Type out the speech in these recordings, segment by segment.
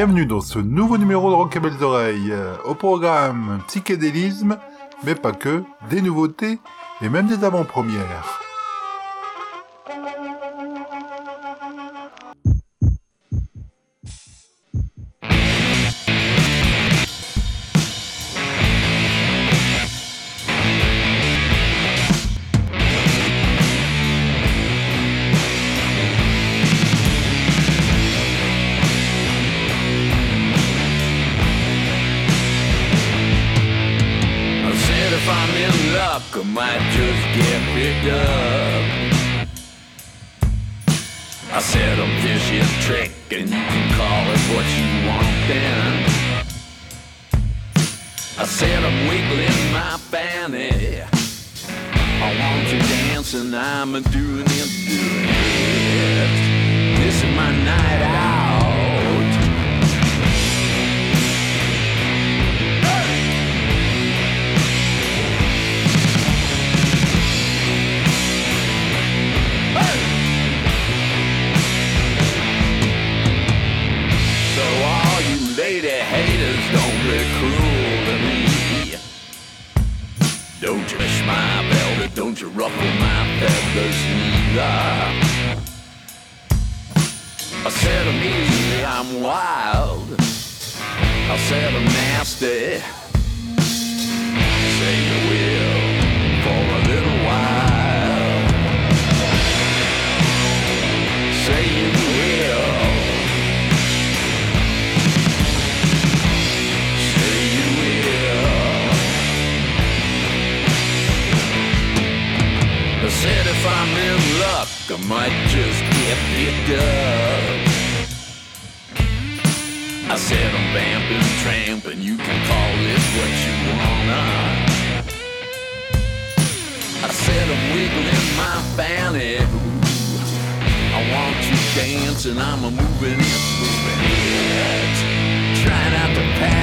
Bienvenue dans ce nouveau numéro de Rock et Belles Oreilles. Euh, Au programme psychédélisme, mais pas que, des nouveautés et même des avant-premières.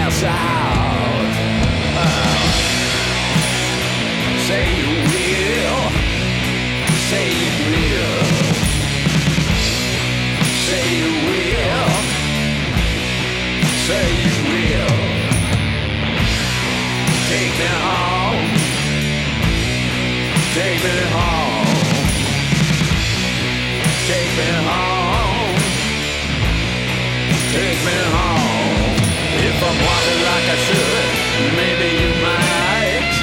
Say you will. Say you will. Say you will. Say you will. Take me home. Take me home. Take me home. Take me home. Walking like I should, maybe you might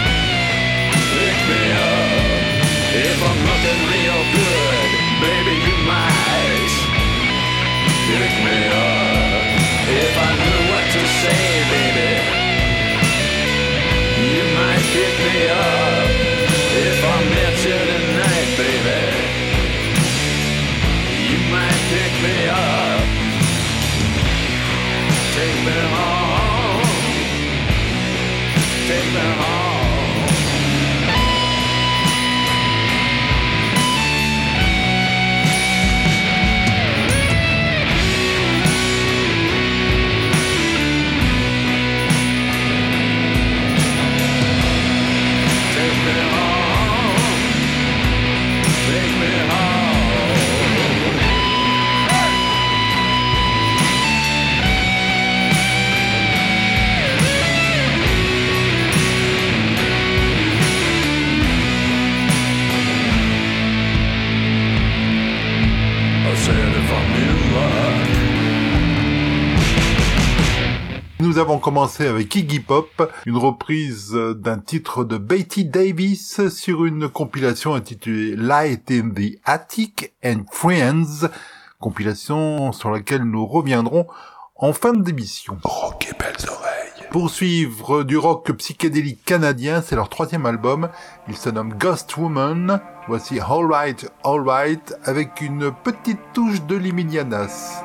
pick me up. If I'm looking real good, baby, you might pick me up. If I knew what to say, baby, you might pick me up. If I met you tonight, baby, you might pick me up. Take me home take the heart. Nous avons commencé avec Iggy Pop, une reprise d'un titre de Betty Davis sur une compilation intitulée Light in the Attic and Friends, compilation sur laquelle nous reviendrons en fin d'émission. Rock et belles oreilles. Pour suivre du rock psychédélique canadien, c'est leur troisième album. Il se nomme Ghost Woman. Voici All Right, All Right, avec une petite touche de Liminianas.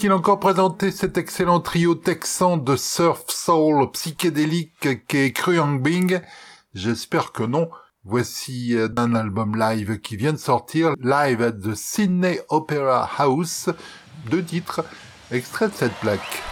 Faut-il encore présenter cet excellent trio texan de surf soul psychédélique qu'est Kruyang Bing? J'espère que non. Voici euh, un album live qui vient de sortir, Live at the Sydney Opera House, deux titres, extrait de cette plaque.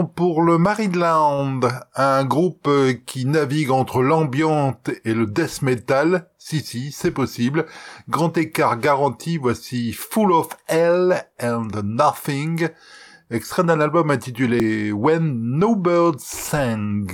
Pour le Maryland, un groupe qui navigue entre l'ambiante et le death metal. Si, si, c'est possible. Grand écart garanti, voici Full of Hell and Nothing, extrait d'un album intitulé When No Birds Sang.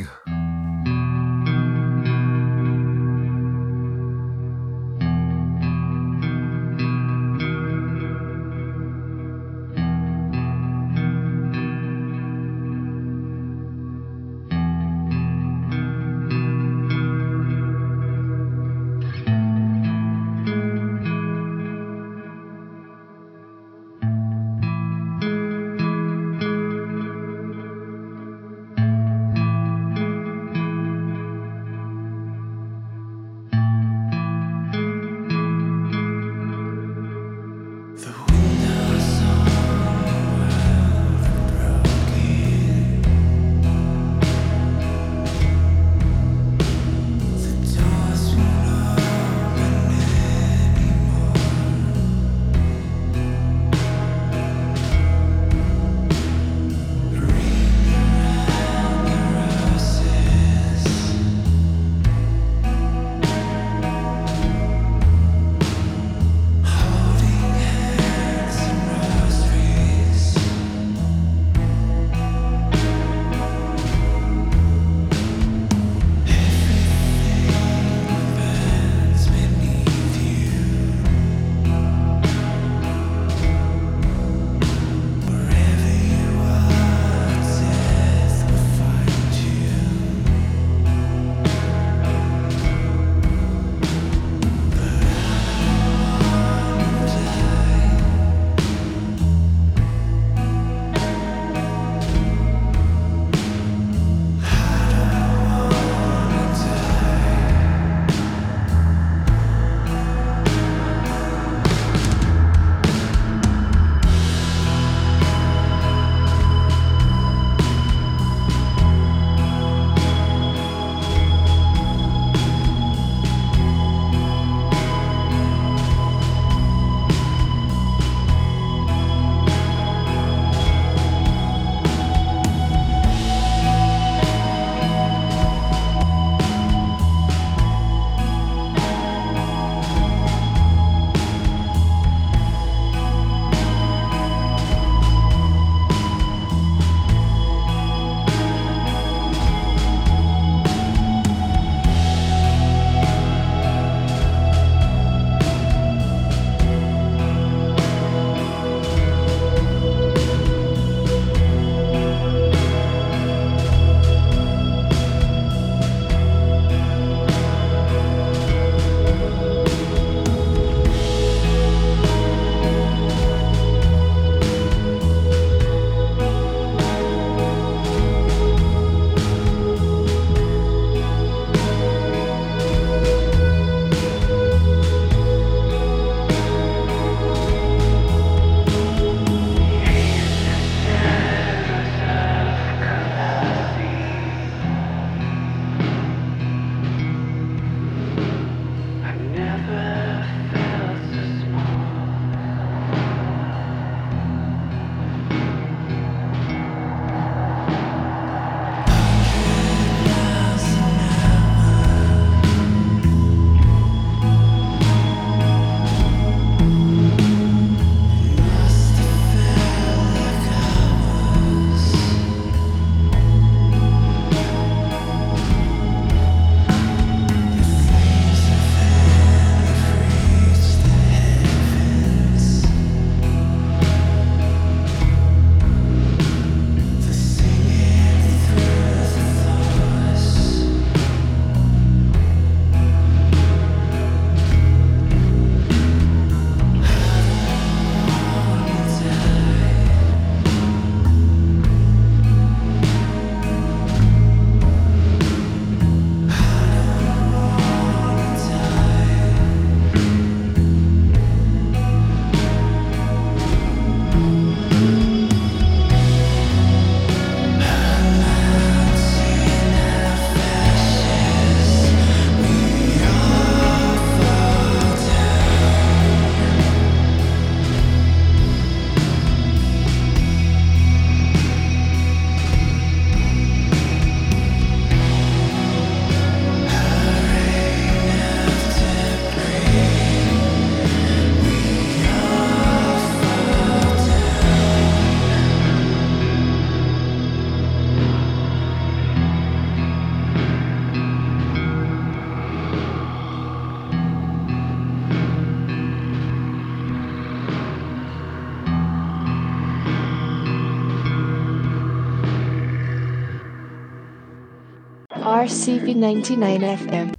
RCV 99 FM.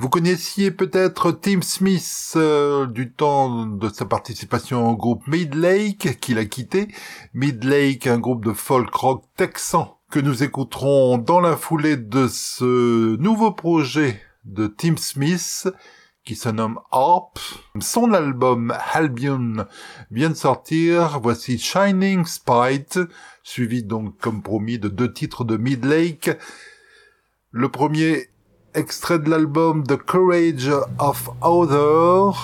Vous connaissiez peut-être Tim Smith euh, du temps de sa participation au groupe Midlake qu'il a quitté. Midlake, un groupe de folk rock texan que nous écouterons dans la foulée de ce nouveau projet de Tim Smith qui se nomme Harp. Son album Albion vient de sortir. Voici Shining Spite, suivi donc comme promis de deux titres de Midlake. Le premier extrait de l'album The Courage of Other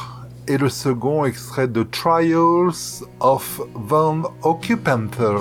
et le second extrait de Trials of Van Occupanter.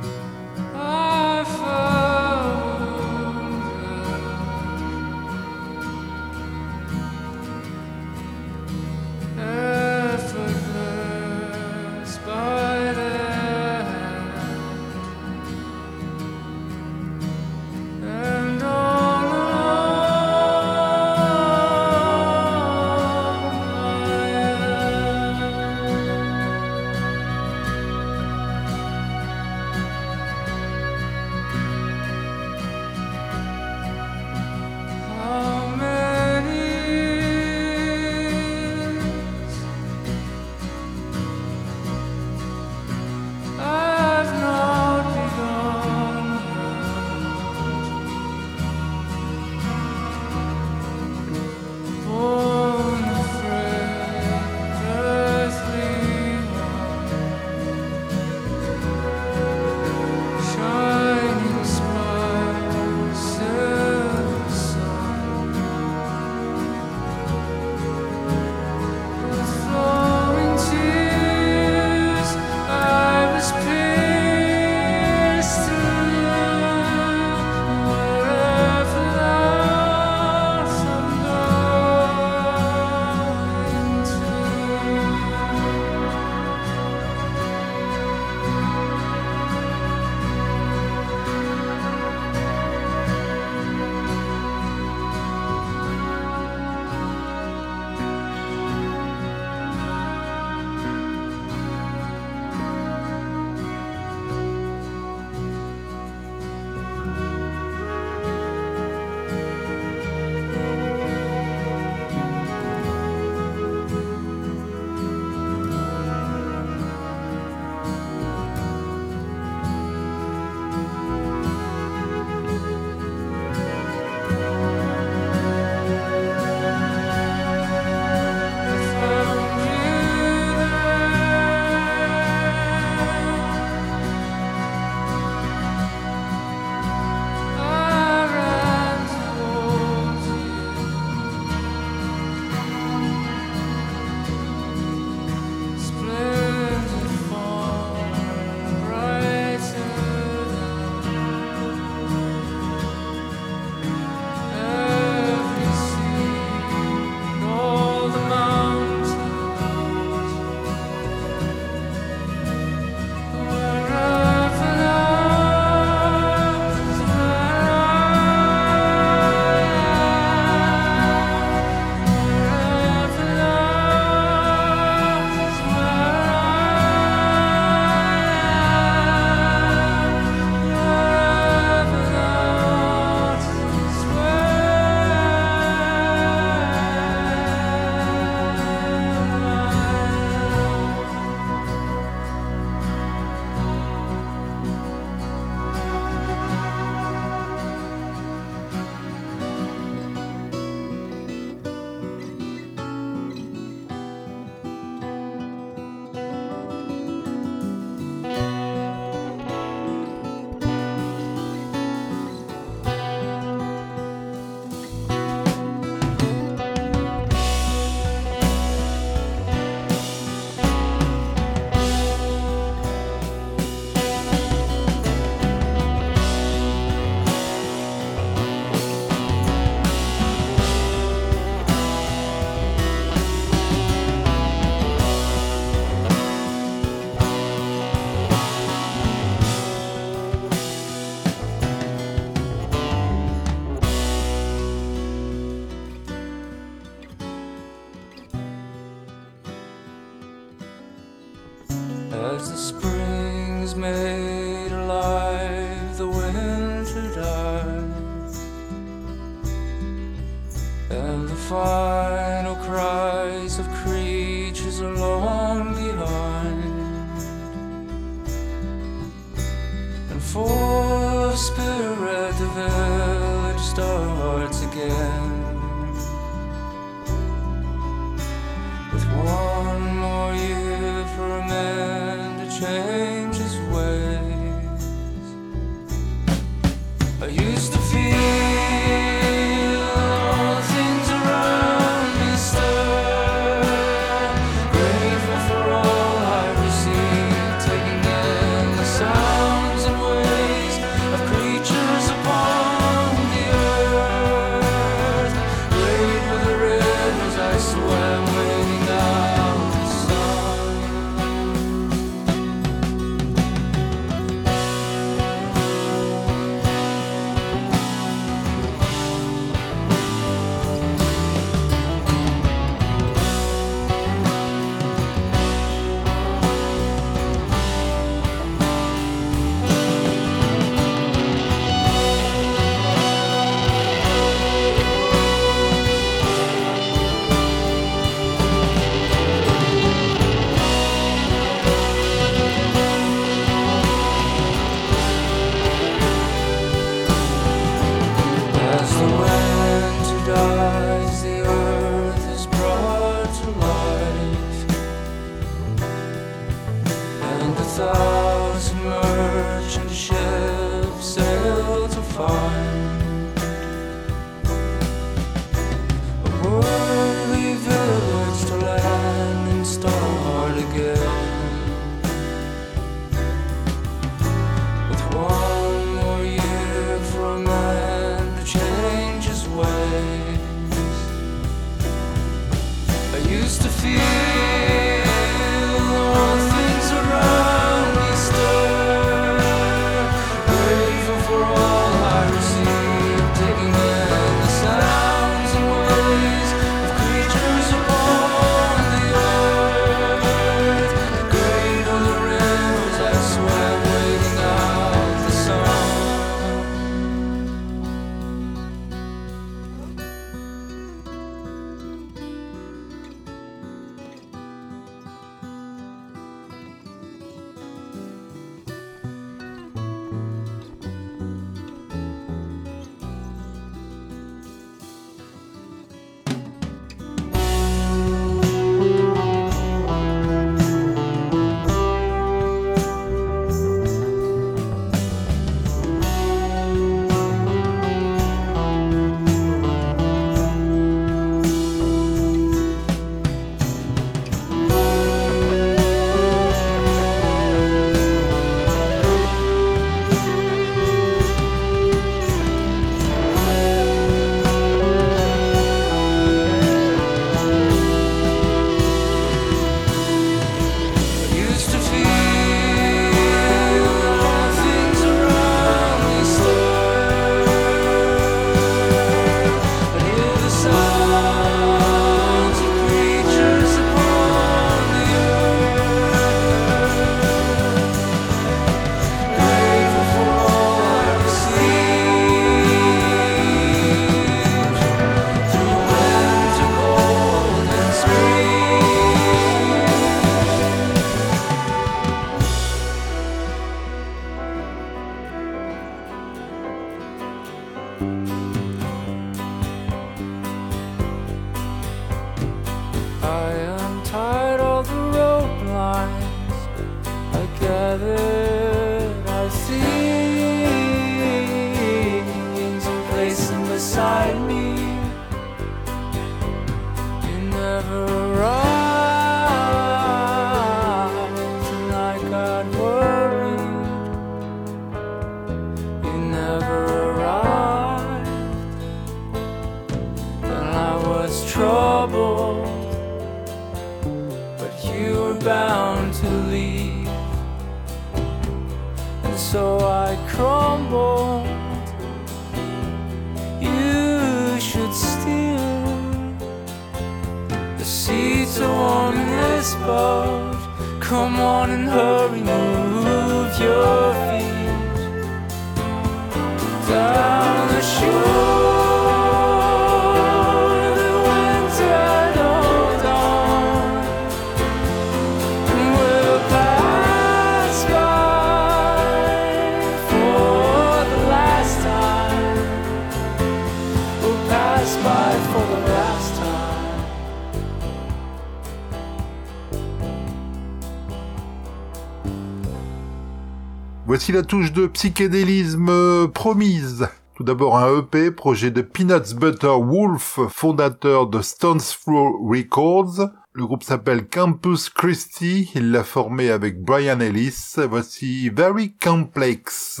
Voici la touche de psychédélisme euh, promise. Tout d'abord un EP, projet de Peanuts Butter Wolf, fondateur de Stones Throw Records. Le groupe s'appelle Campus Christi, il l'a formé avec Brian Ellis. Voici Very Complex,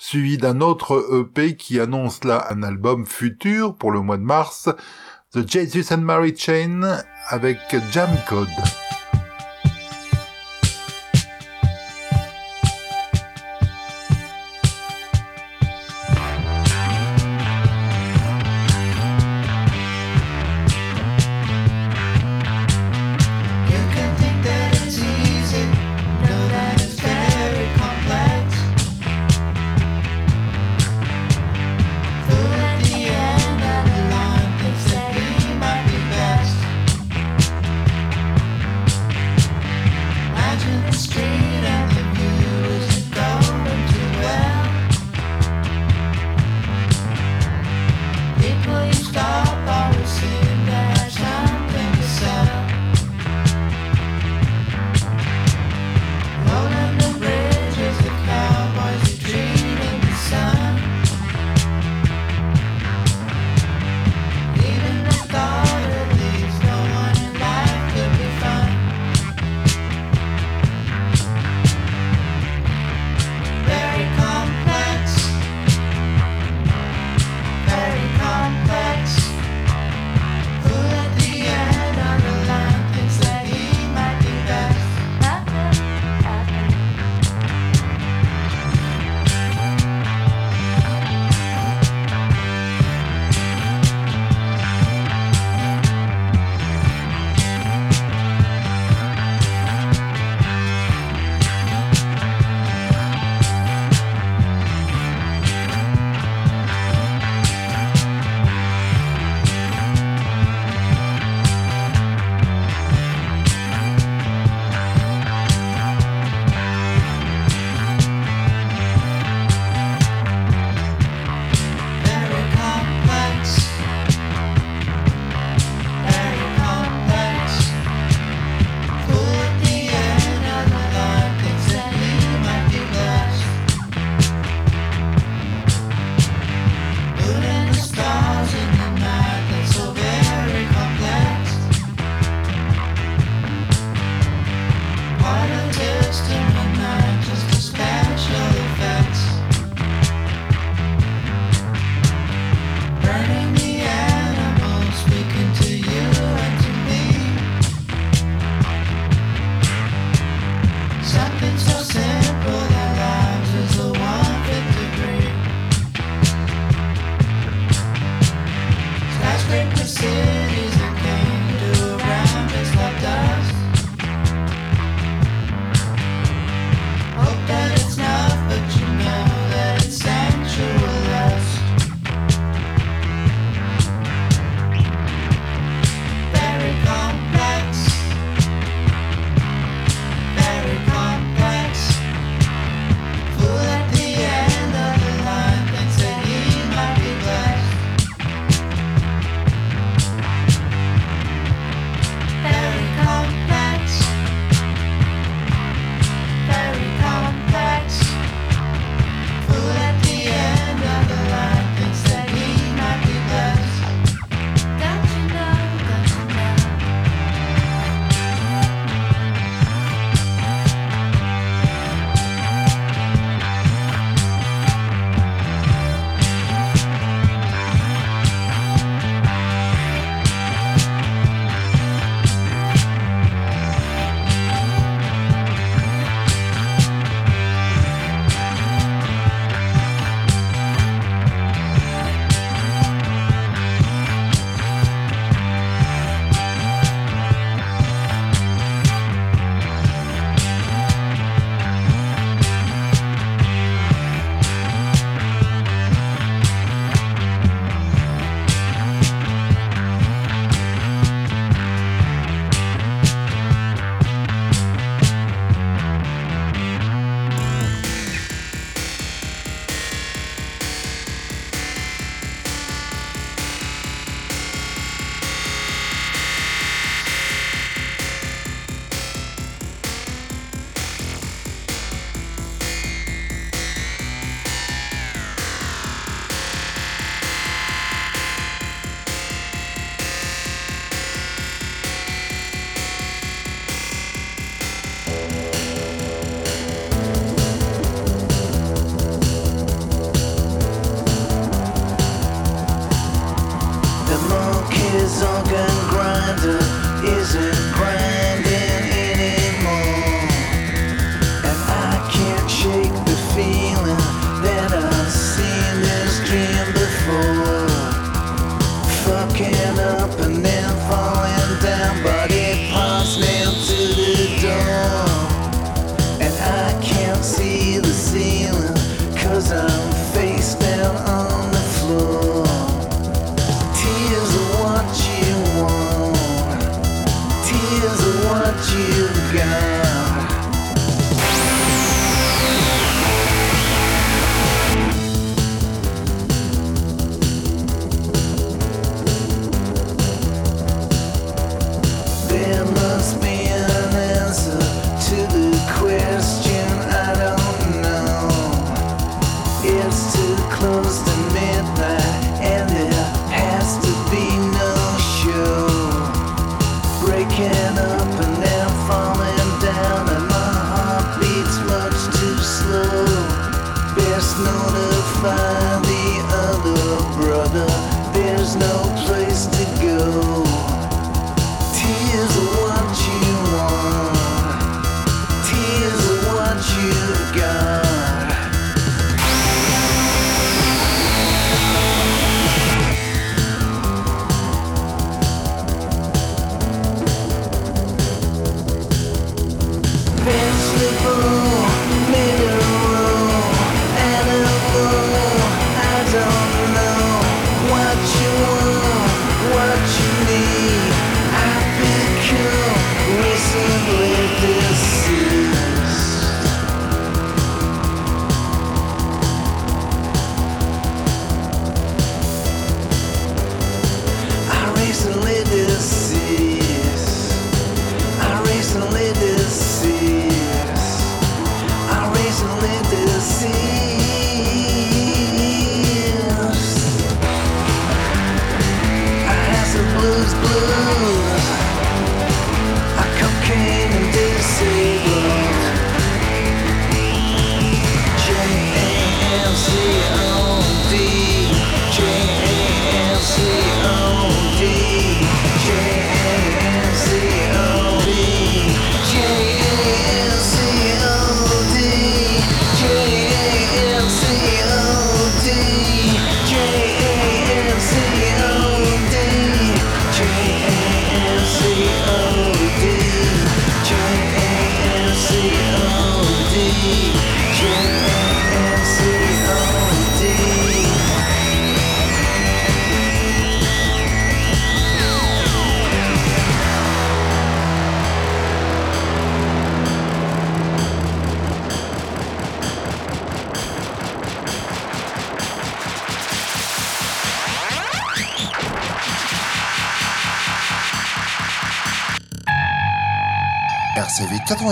suivi d'un autre EP qui annonce là un album futur pour le mois de mars, The Jesus and Mary Chain avec Jam Code.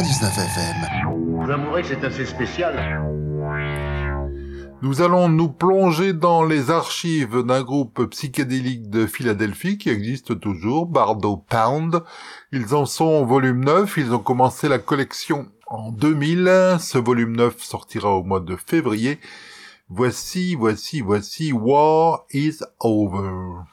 99 amourez, c'est assez spécial. Nous allons nous plonger dans les archives d'un groupe psychédélique de Philadelphie qui existe toujours, Bardo Pound. Ils en sont au volume 9, ils ont commencé la collection en 2000, ce volume 9 sortira au mois de février. Voici, voici, voici War is Over.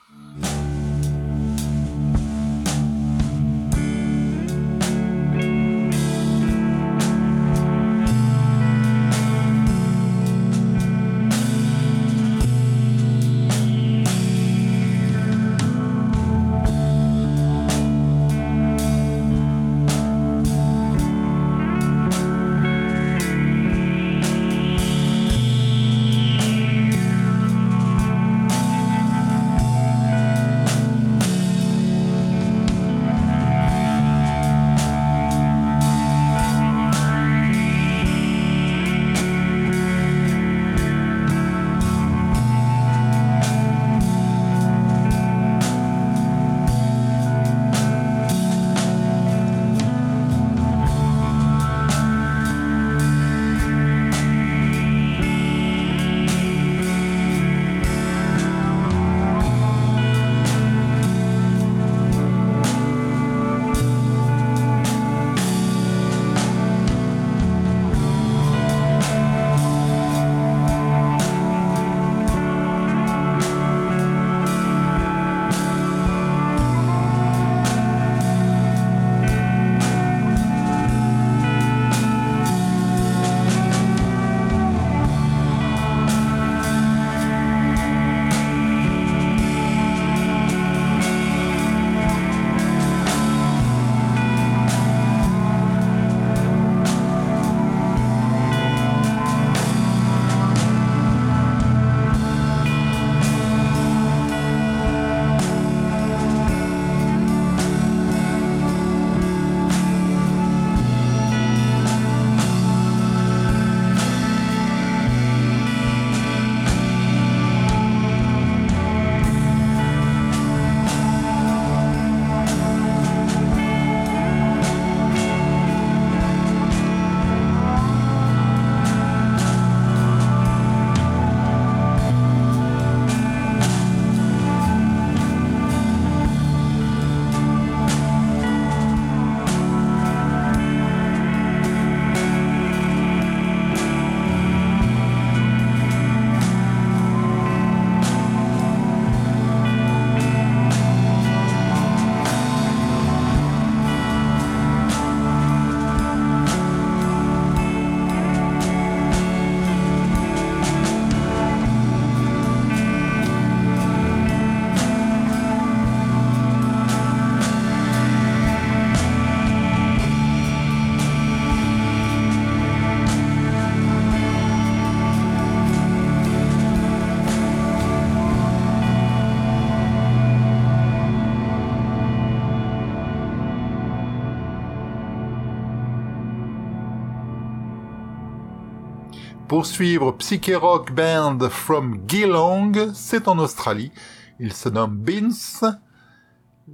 Pour suivre Psyché Rock Band from Geelong, c'est en Australie. Il se nomme Beans.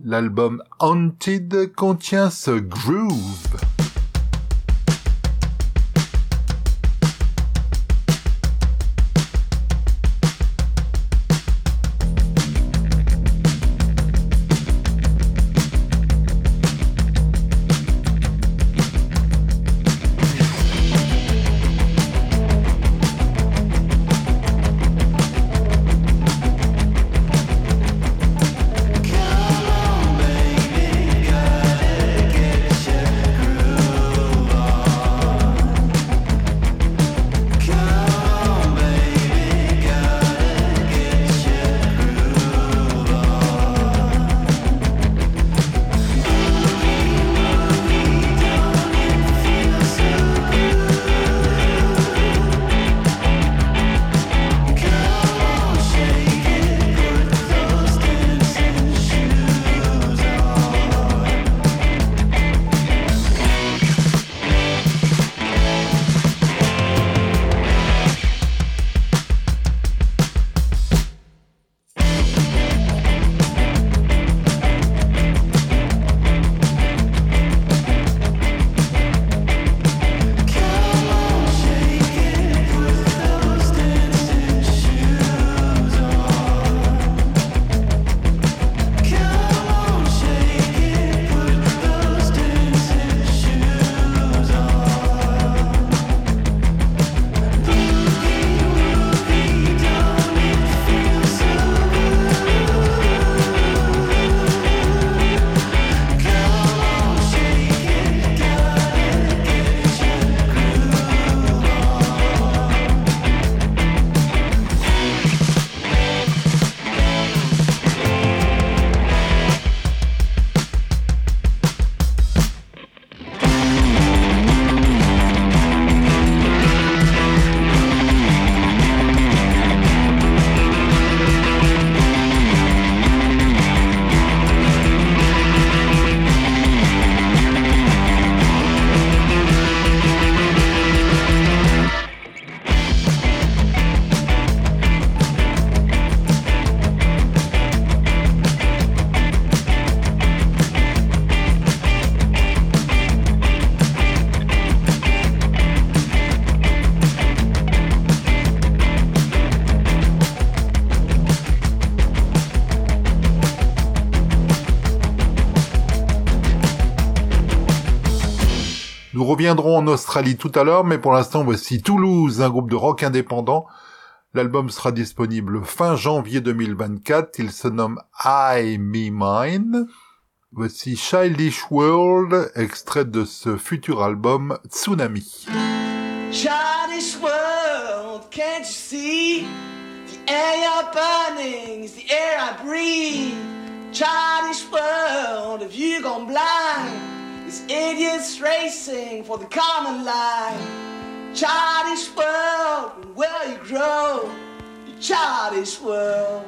L'album Haunted contient ce groove. Reviendrons en Australie tout à l'heure, mais pour l'instant, voici Toulouse, un groupe de rock indépendant. L'album sera disponible fin janvier 2024. Il se nomme I Me Mine. Voici Childish World, extrait de ce futur album Tsunami. Childish world, can't you see? The air you're burning the air I breathe. Childish world, have you gone blind? These idiots racing for the common line. Childish world, will you grow? Childish world.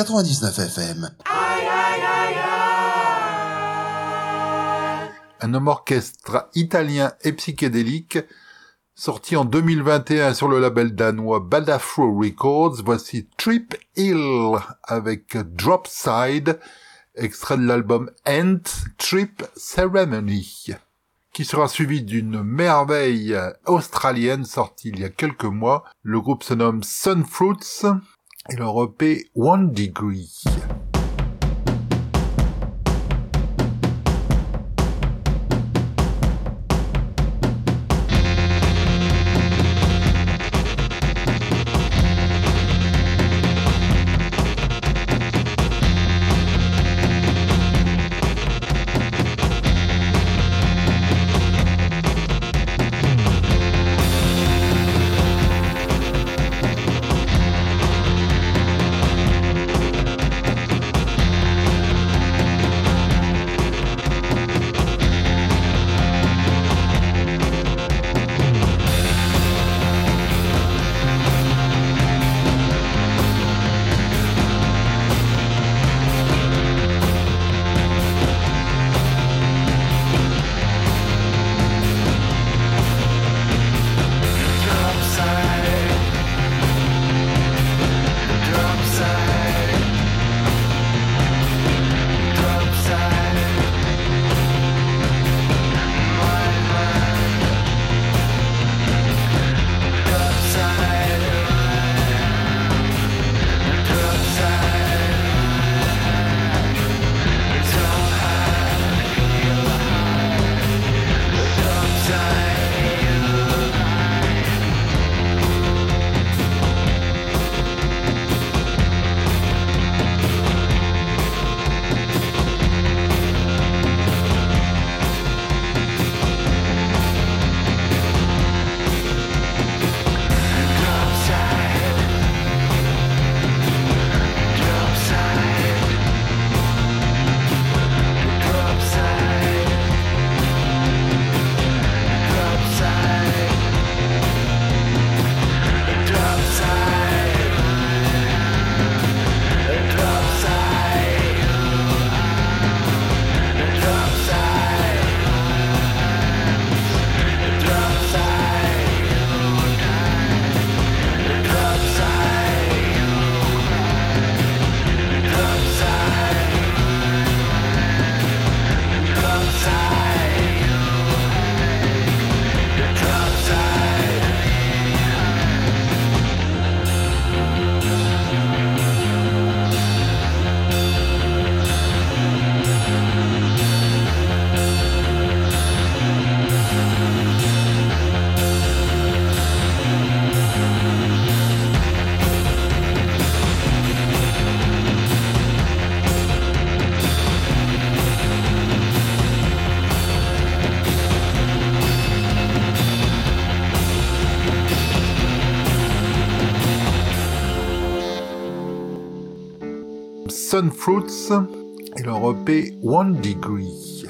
99 FM. un homme orchestre italien et psychédélique, sorti en 2021 sur le label danois Badafro Records. Voici Trip Hill avec Dropside, extrait de l'album End Trip Ceremony, qui sera suivi d'une merveille australienne sortie il y a quelques mois. Le groupe se nomme Sunfruits et leur EP One Degree. Sunfruits et leur EP One Degree.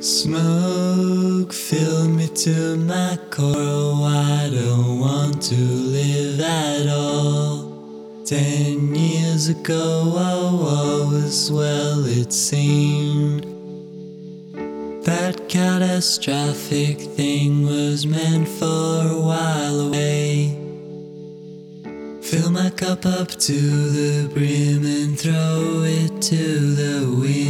Smoke fill me to my core. I don't want to live at all. Ten years ago, all was well, it seemed. That catastrophic thing was meant for cup up to the brim and throw it to the wind.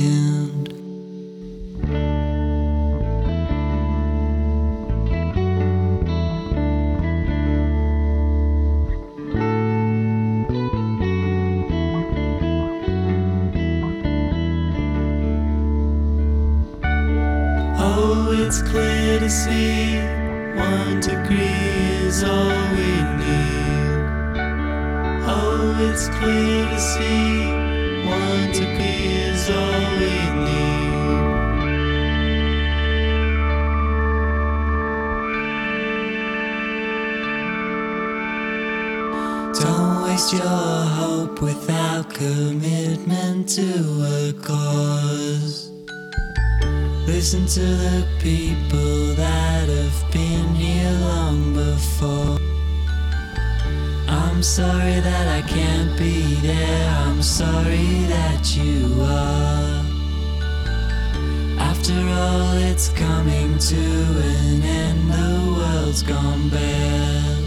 again.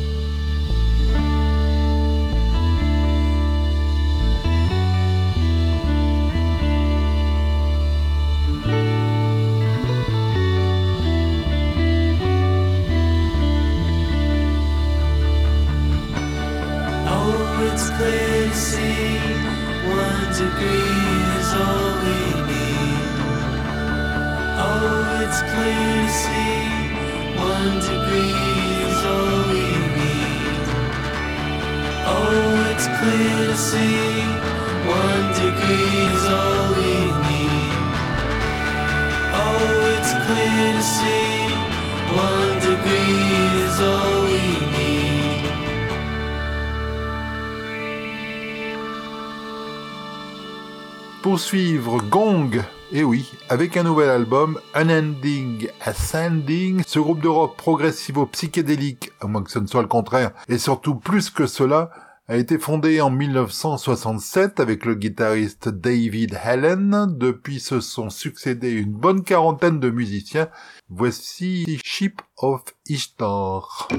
Oh, it's clear to see. One degree is all we need. Pour suivre Gong, et oui, avec un nouvel album, Unending Ascending, ce groupe de rock progressivo-psychédélique, à moins que ce ne soit le contraire, et surtout plus que cela, a été fondé en 1967 avec le guitariste David Helen. Depuis se sont succédés une bonne quarantaine de musiciens. Voici Ship of Ishtar.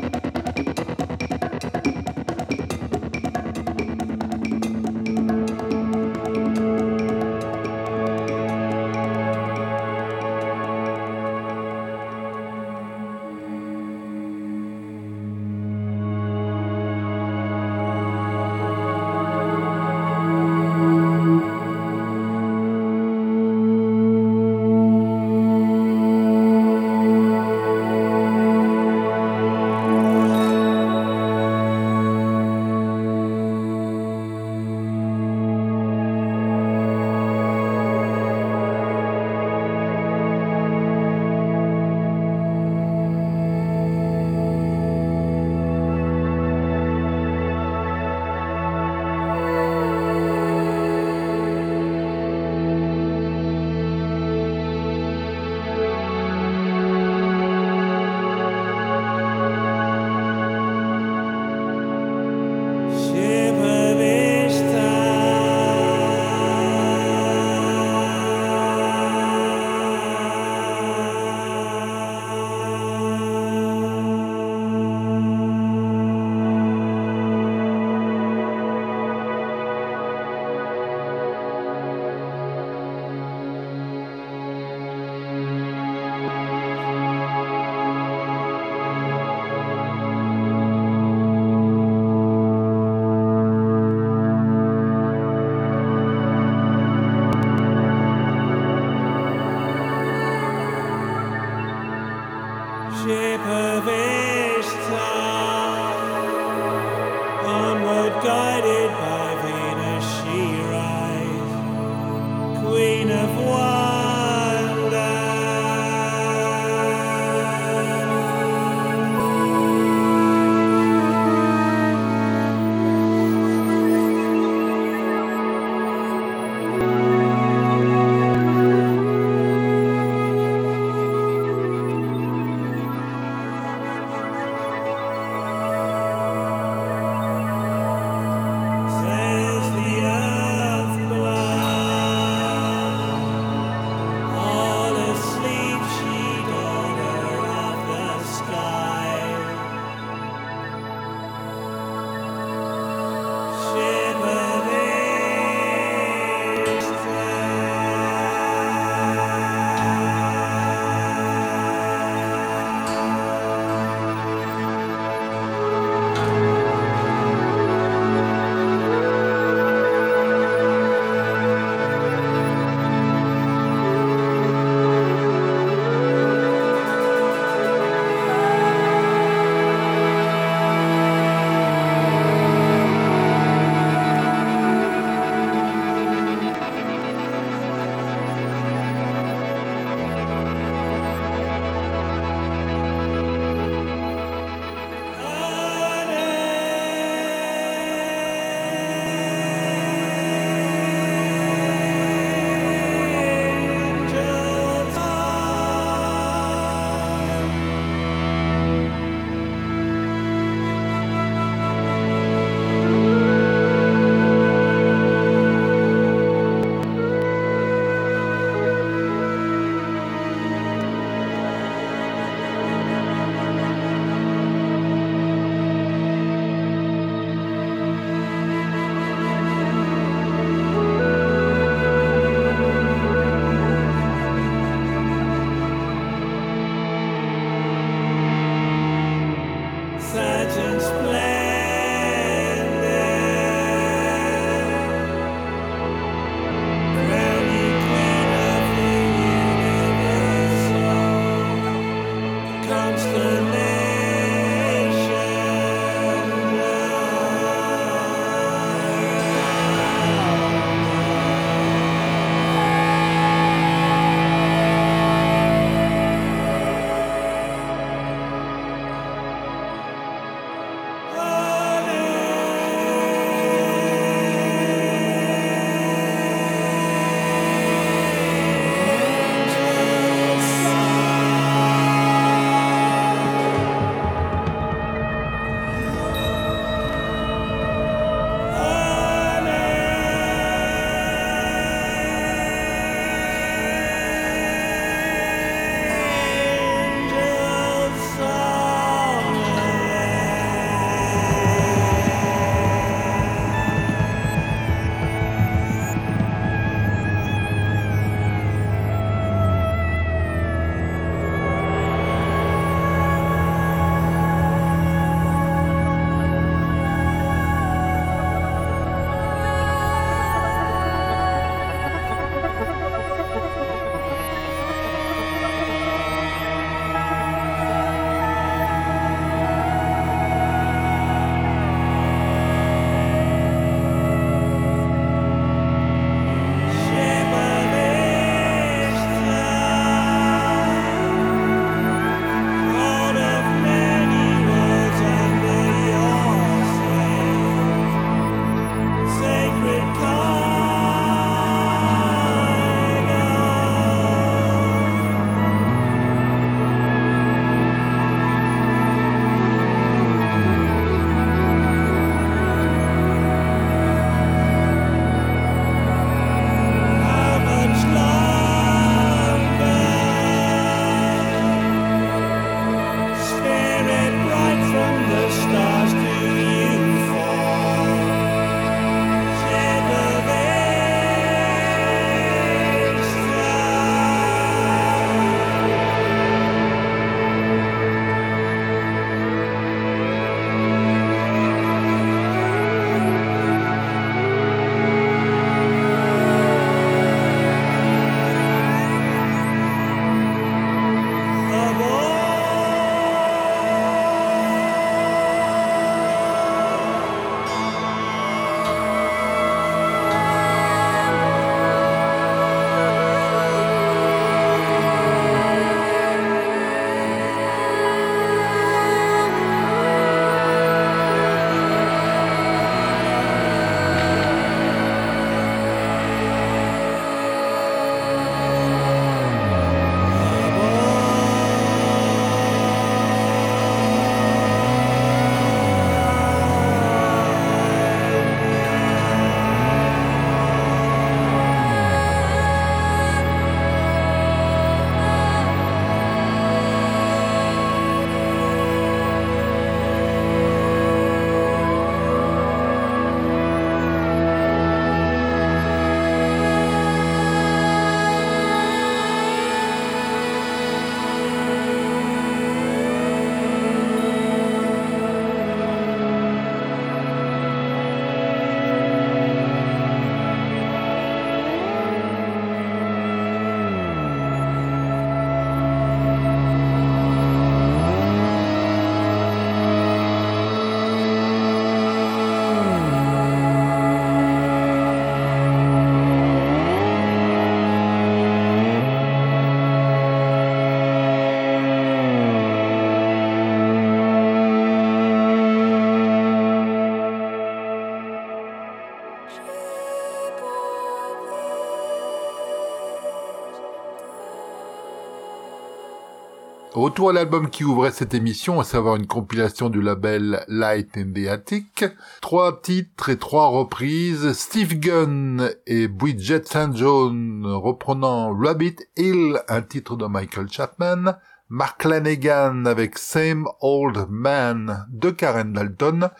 Retour à l'album qui ouvrait cette émission, à savoir une compilation du label Light in the Attic. Trois titres et trois reprises. Steve Gunn et Bridget St. John reprenant Rabbit Hill, un titre de Michael Chapman. Mark Lanegan avec Same Old Man de Karen Dalton.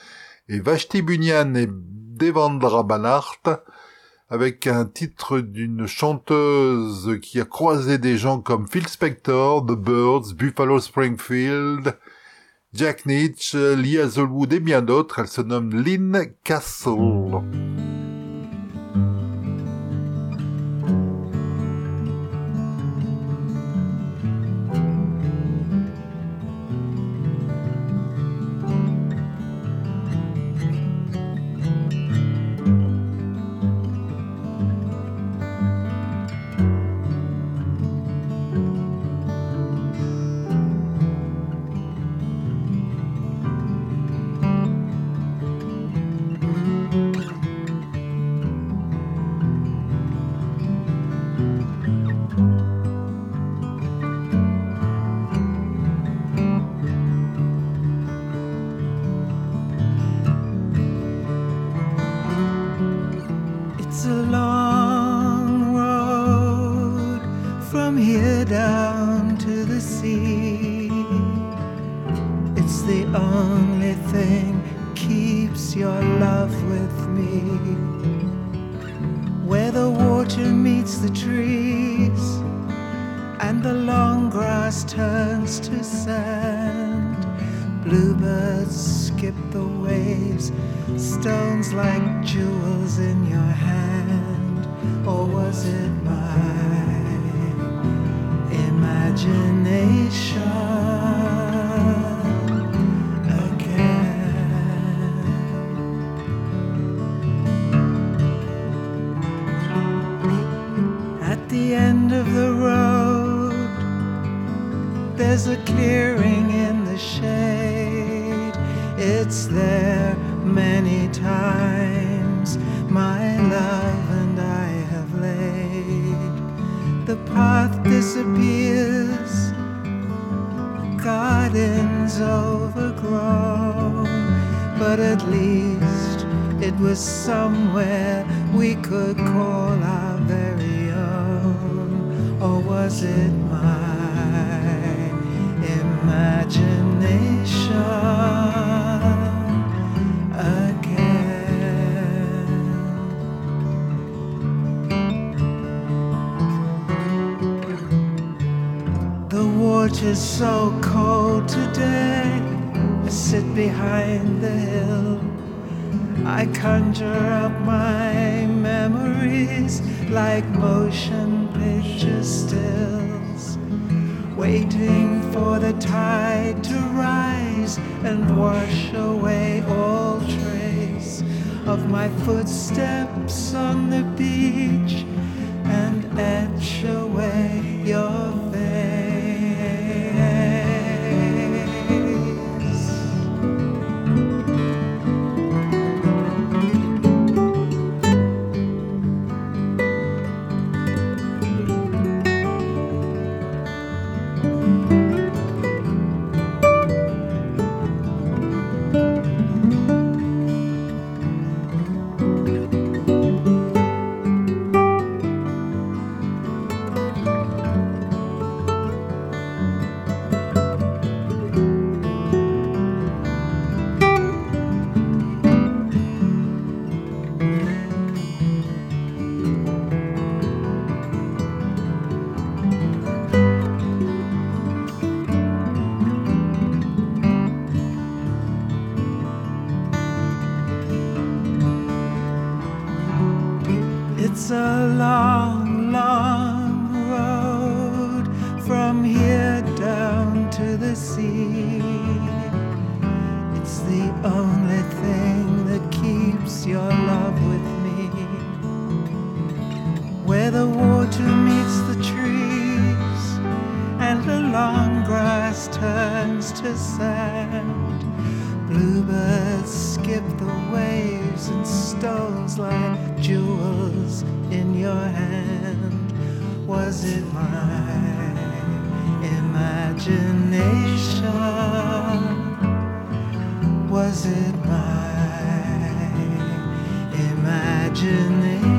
Et Vashti Bunyan et Devendra Banhart avec un titre d'une chanteuse qui a croisé des gens comme Phil Spector, The Birds, Buffalo Springfield, Jack Nitch, Lee Hazelwood et bien d'autres. Elle se nomme Lynn Castle. Only thing keeps your love with me. Where the water meets the trees and the long grass turns to sand. Bluebirds skip the waves, stones like jewels in your hand. Or was it my conjure up my memories like motion picture stills, waiting for the tide to rise and wash away all trace of my footsteps on the beach It's a long, long road from here down to the sea. It's the only thing that keeps your love with me. Where the water meets the trees and the long grass turns to sand. Bluebirds skip the waves and stones like jewels in your hand. Was it my imagination? Was it my imagination?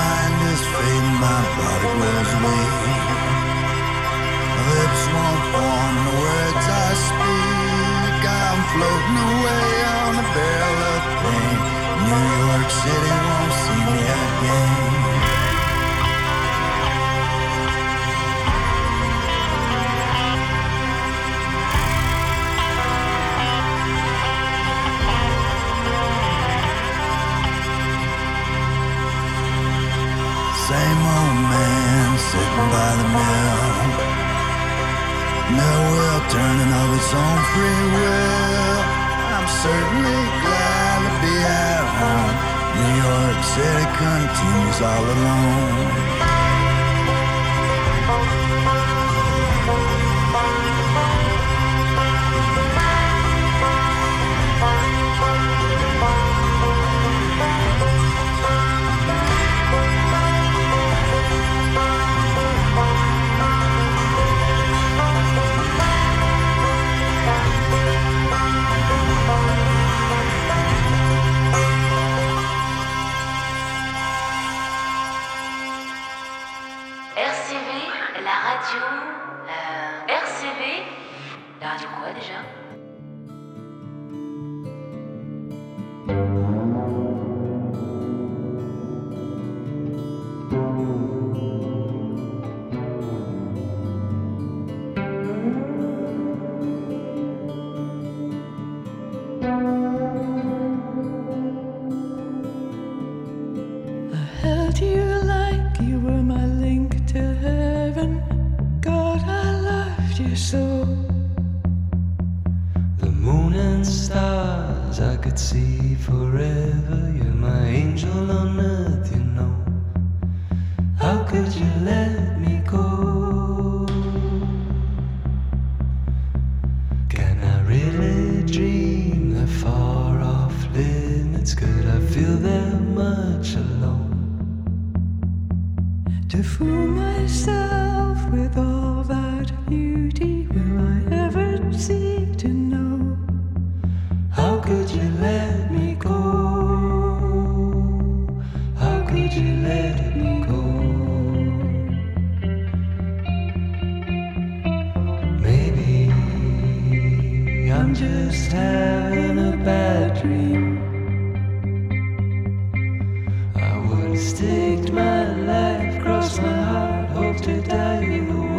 mind is fading, my body grows weak. My lips won't form the words I speak. I'm floating away on a barrel of pain. New York City won't see me again. old man sitting by the mill. Mill wheel turning of its own free will. I'm certainly glad to be at home. New York City continues all alone. radio euh, RCV. La radio quoi déjà? die.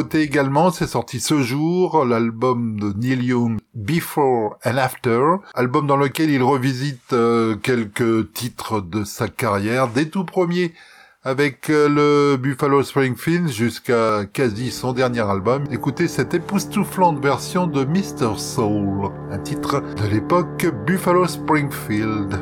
nouveauté également, c'est sorti ce jour, l'album de Neil Young, Before and After, album dans lequel il revisite euh, quelques titres de sa carrière, des tout premiers avec euh, le Buffalo Springfield jusqu'à quasi son dernier album. Écoutez cette époustouflante version de Mr. Soul, un titre de l'époque Buffalo Springfield.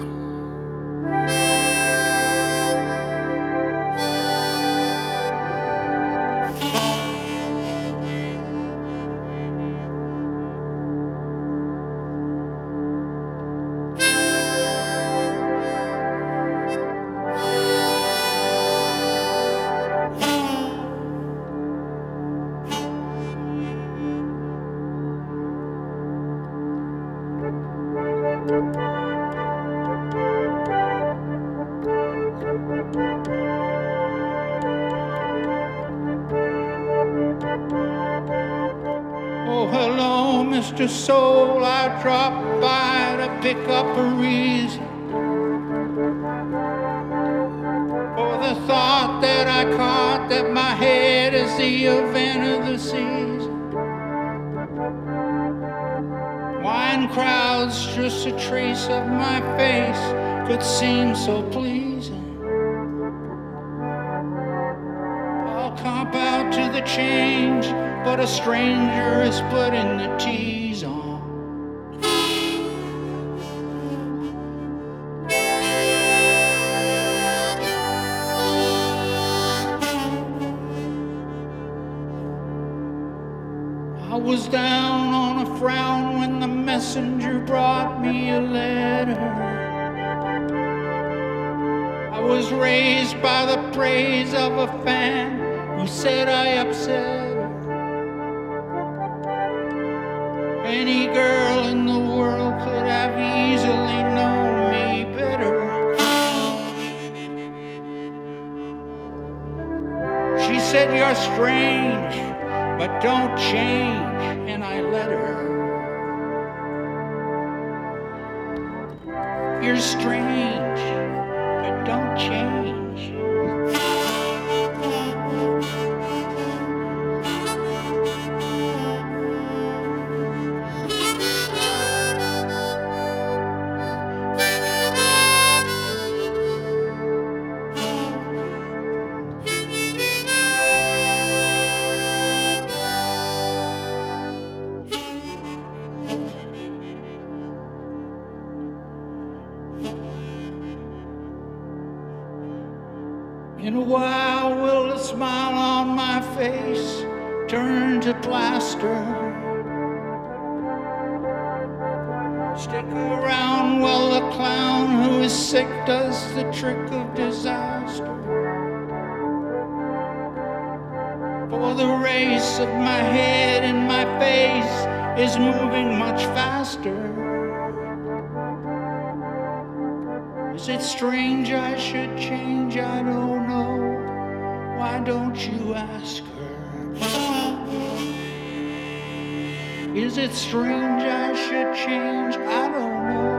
Face turn to plaster? Stick around while the clown who is sick does the trick of disaster. For the race of my head and my face is moving much faster. Is it strange I should change? I don't know. Why don't you ask her? Is it strange I should change? I don't know.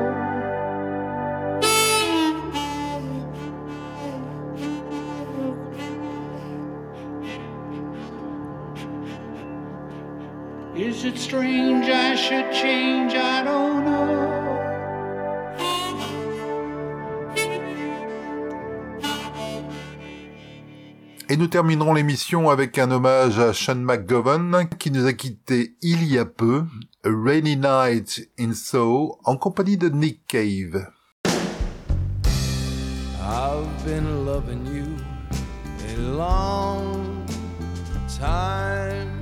Is it strange I should change? I don't know. Et nous terminerons l'émission avec un hommage à Sean McGovern qui nous a quitté il y a peu, A Rainy Night in Soho, en compagnie de Nick Cave. I've been loving you a long time.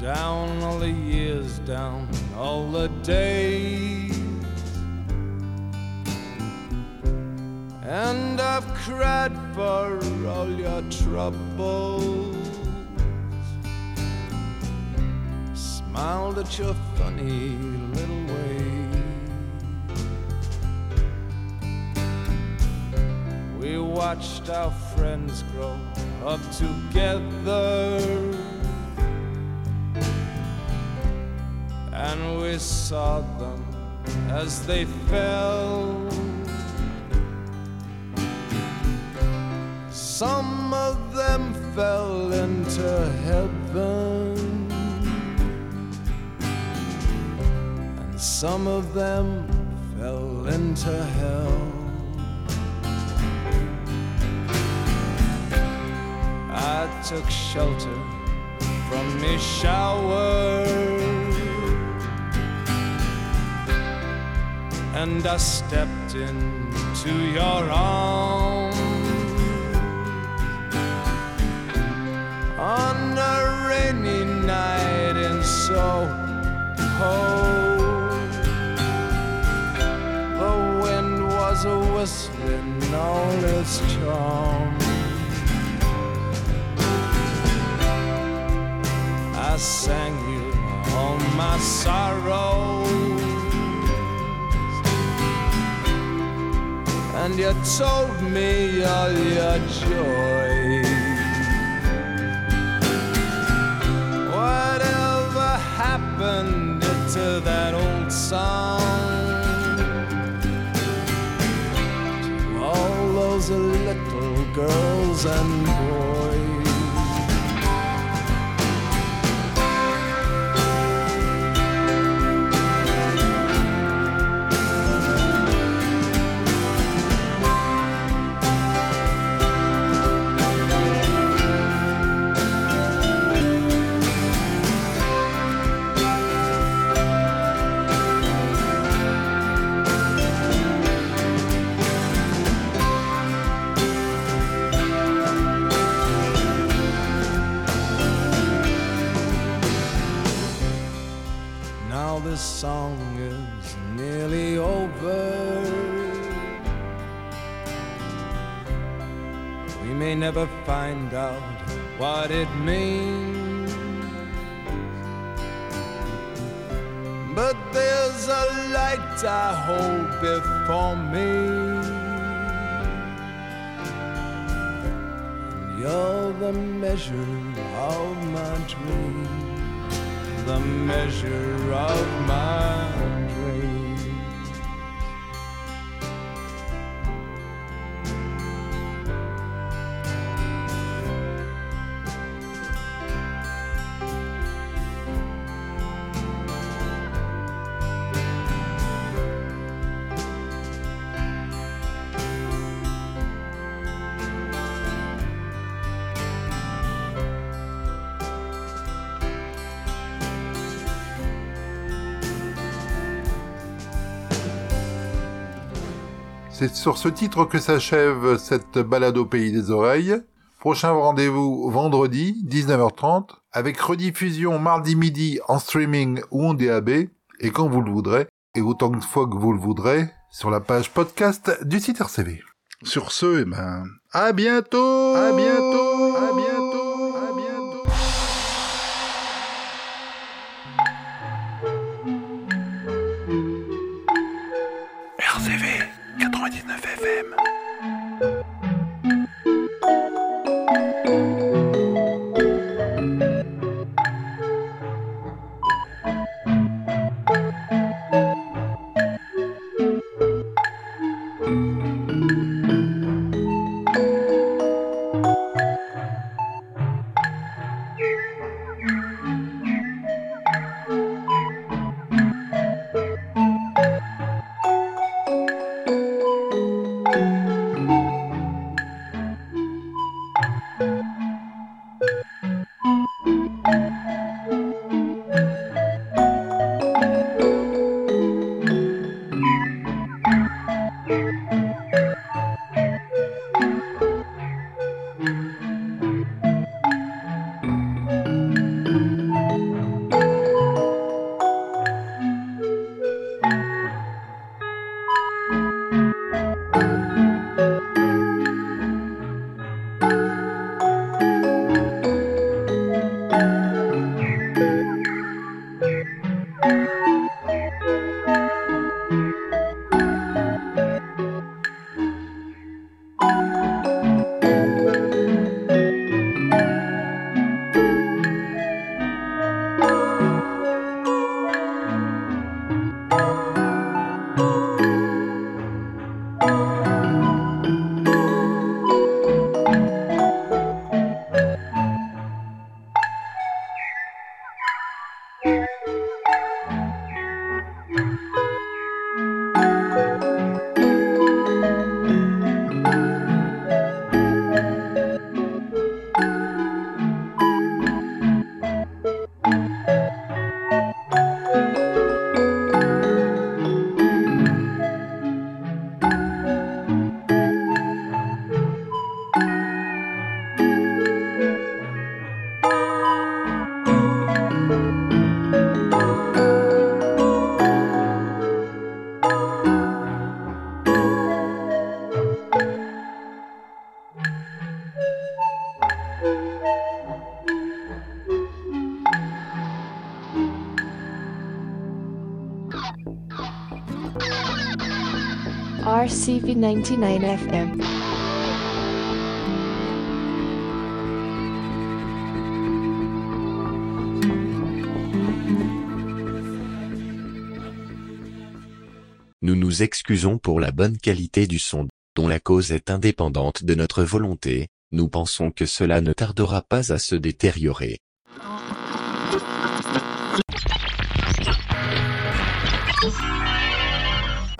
Down all the days. And I've cried for all your troubles. Smiled at your funny little ways. We watched our friends grow up together. And we saw them as they fell. Some of them fell into heaven, and some of them fell into hell. I took shelter from me shower. And I stepped into your arms on a rainy night in Soho. The wind was a whistling all its charm. I sang you all my sorrows, and you told me all your joy. Girls and boys. Song is nearly over. We may never find out what it means. But there's a light I hold before me. And you're the measure of my dream the measure of my C'est sur ce titre que s'achève cette balade au pays des oreilles. Prochain rendez-vous vendredi, 19h30, avec rediffusion mardi midi en streaming ou en DAB, et quand vous le voudrez, et autant de fois que vous le voudrez, sur la page podcast du site RCV. Sur ce, eh ben, à bientôt! À bientôt! À bientôt! Nous nous excusons pour la bonne qualité du son, dont la cause est indépendante de notre volonté, nous pensons que cela ne tardera pas à se détériorer.